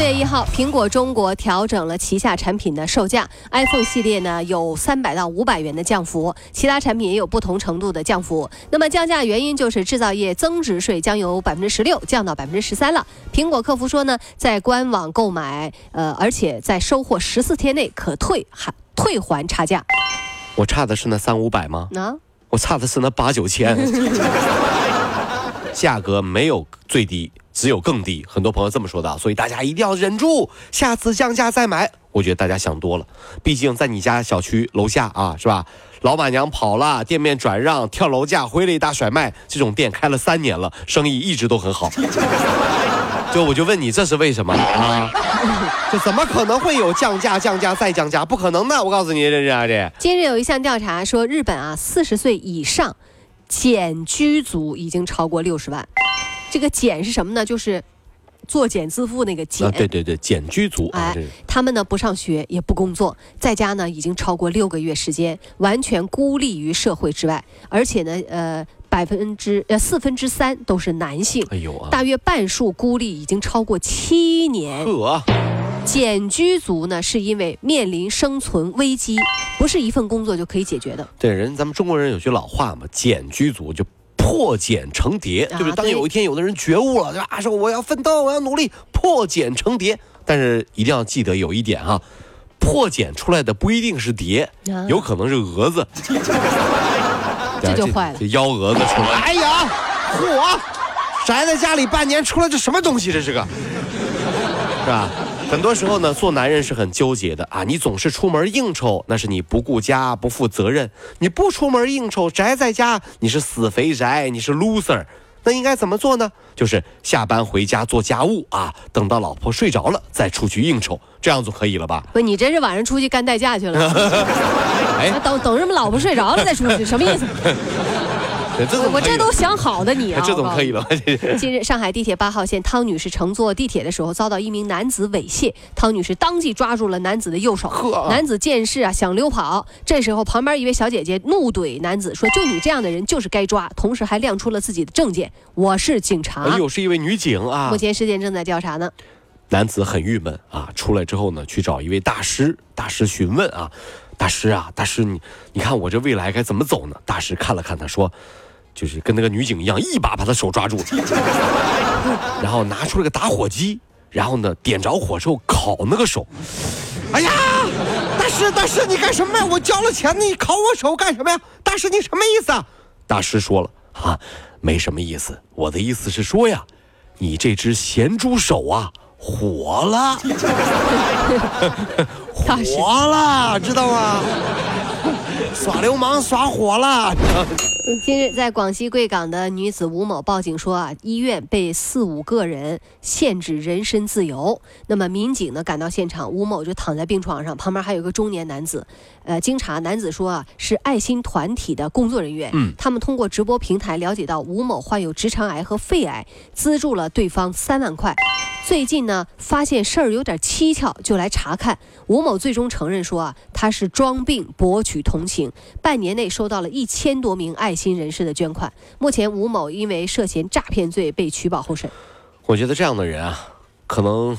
四月一号，苹果中国调整了旗下产品的售价，iPhone 系列呢有三百到五百元的降幅，其他产品也有不同程度的降幅。那么降价原因就是制造业增值税将由百分之十六降到百分之十三了。苹果客服说呢，在官网购买，呃，而且在收货十四天内可退还退还差价。我差的是那三五百吗？那我差的是那八九千。价格没有最低，只有更低。很多朋友这么说的，所以大家一定要忍住，下次降价再买。我觉得大家想多了，毕竟在你家小区楼下啊，是吧？老板娘跑了，店面转让，跳楼价，挥了一大甩卖，这种店开了三年了，生意一直都很好。就我就问你，这是为什么啊？这怎么可能会有降价、降价再降价？不可能的！我告诉你，这这这。今日有一项调查说，日本啊，四十岁以上减居族已经超过六十万。这个简是什么呢？就是作茧自缚那个减。啊，对对对，减居族啊，哎他们呢不上学也不工作，在家呢已经超过六个月时间，完全孤立于社会之外，而且呢，呃，百分之呃四分之三都是男性，哎呦啊，大约半数孤立已经超过七年。呵，简居族呢，是因为面临生存危机，不是一份工作就可以解决的。对人，咱们中国人有句老话嘛，减居族就破茧成蝶，对不对？当有一天有的人觉悟了，对吧？说我要奋斗，我要努力，破茧成蝶。但是一定要记得有一点哈，破茧出来的不一定是蝶，啊有可能是蛾子。这就坏了这幺蛾子出来，哎呀，嚯！宅在家里半年，出来这什么东西？这是个，是吧？很多时候呢，做男人是很纠结的啊！你总是出门应酬，那是你不顾家、不负责任；你不出门应酬，宅在家，你是死肥宅，你是 loser。那应该怎么做呢？就是下班回家做家务啊，等到老婆睡着了再出去应酬，这样就可以了吧？不，你真是晚上出去干代驾去了？哎，等等什么？老婆睡着了再出去，什么意思？这我我这都想好的你啊！这总可以了。了。近日，上海地铁八号线汤女士乘坐地铁的时候，遭到一名男子猥亵，汤女士当即抓住了男子的右手。男子见势啊，想溜跑。这时候，旁边一位小姐姐怒怼男子说：“就你这样的人就是该抓。”同时还亮出了自己的证件：“我是警察。哎呦，是一位女警啊目！前事件正在调查呢。男子很郁闷啊，出来之后呢，去找一位大师，大师询问啊，大师啊，大师你你看我这未来该怎么走呢？大师看了看他说，就是跟那个女警一样，一把把他手抓住了，然后拿出了个打火机，然后呢点着火之后烤那个手。哎呀，大师大师你干什么呀？我交了钱，你烤我手干什么呀？大师你什么意思啊？大师说了啊，没什么意思，我的意思是说呀，你这只咸猪手啊。火了，火了，知道吗？耍流氓耍火了，近日，在广西贵港的女子吴某报警说啊，医院被四五个人限制人身自由。那么民警呢赶到现场，吴某就躺在病床上，旁边还有个中年男子。呃，经查，男子说啊是爱心团体的工作人员，嗯他们通过直播平台了解到吴某患有直肠癌和肺癌，资助了对方三万块。最近呢，发现事儿有点蹊跷，就来查看。吴某最终承认说啊，他是装病博取同情，半年内收到了一千多名爱心人士的捐款。目前，吴某因为涉嫌诈骗罪被取保候审。我觉得这样的人啊，可能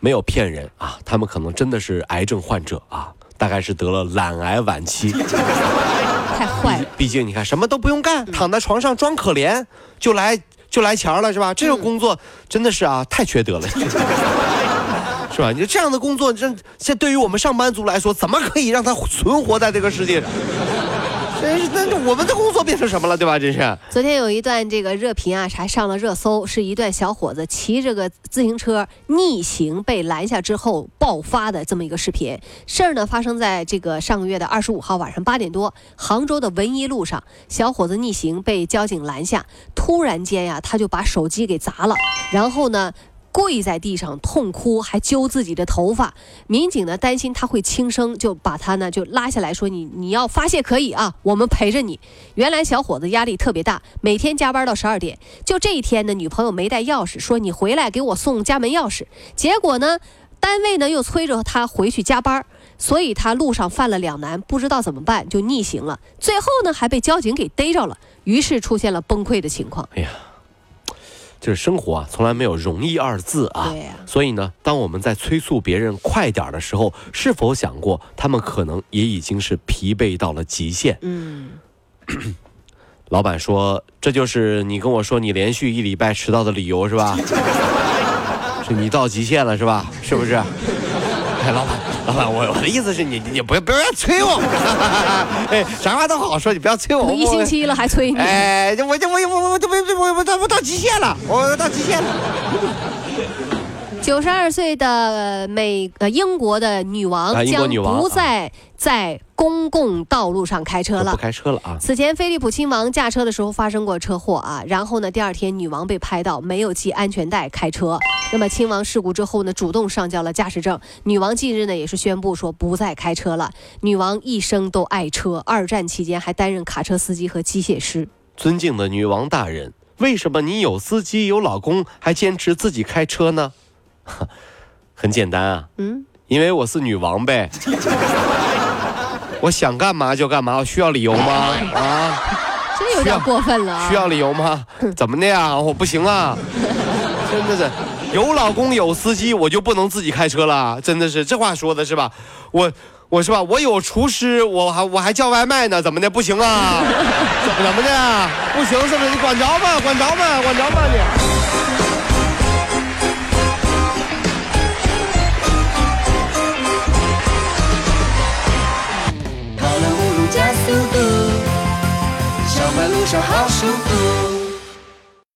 没有骗人啊，他们可能真的是癌症患者啊，大概是得了懒癌晚期。太坏了。毕竟你看，什么都不用干，躺在床上装可怜，就来就来钱了，是吧？这种工作真的是啊，太缺德了。是吧？你这样的工作，这这对于我们上班族来说，怎么可以让他存活在这个世界上？真是，那那我们的工作变成什么了，对吧？这是。昨天有一段这个热评啊，还上了热搜，是一段小伙子骑着个自行车逆行被拦下之后爆发的这么一个视频。事儿呢发生在这个上个月的二十五号晚上八点多，杭州的文一路上，小伙子逆行被交警拦下，突然间呀，他就把手机给砸了，然后呢。跪在地上痛哭，还揪自己的头发。民警呢担心他会轻生，就把他呢就拉下来说：“你你要发泄可以啊，我们陪着你。”原来小伙子压力特别大，每天加班到十二点。就这一天呢，女朋友没带钥匙，说：“你回来给我送家门钥匙。”结果呢，单位呢又催着他回去加班，所以他路上犯了两难，不知道怎么办，就逆行了。最后呢，还被交警给逮着了，于是出现了崩溃的情况。哎呀，就是生活啊，从来没有容易二字啊。所以呢，当我们在催促别人快点的时候，是否想过他们可能也已经是疲惫到了极限？嗯，老板说：“这就是你跟我说你连续一礼拜迟到的理由是吧？是你到极限了是吧？是不是？”哎，老板，我我的意思是你，你不要不要催我，哎，啥话都好说，你不要催我。都一星期了还催你。哎，我这我我我这我我我到我到极限了，我到极限了。九十二岁的呃美呃英国的女王将不再在公共道路上开车了不了。开车了啊！此前，菲利普亲王驾车的时候发生过车祸啊，然后呢，第二天女王被拍到没有系安全带开车。那么亲王事故之后呢，主动上交了驾驶证。女王近日呢也是宣布说不再开车了。女王一生都爱车，二战期间还担任卡车司机和机械师。尊敬的女王大人，为什么你有司机有老公，还坚持自己开车呢？很简单啊，嗯，因为我是女王呗。我想干嘛就干嘛，我需要理由吗？啊，真有点过分了啊！需要理由吗？怎么的呀？我不行啊，真的是。有老公有司机，我就不能自己开车了？真的是这话说的是吧？我我是吧？我有厨师，我还我还叫外卖呢，怎么的？不行啊？怎么怎么的？不行是不是？你管着吗？管着吗？管着吗你？跑了五路加速度，上班路上好舒服。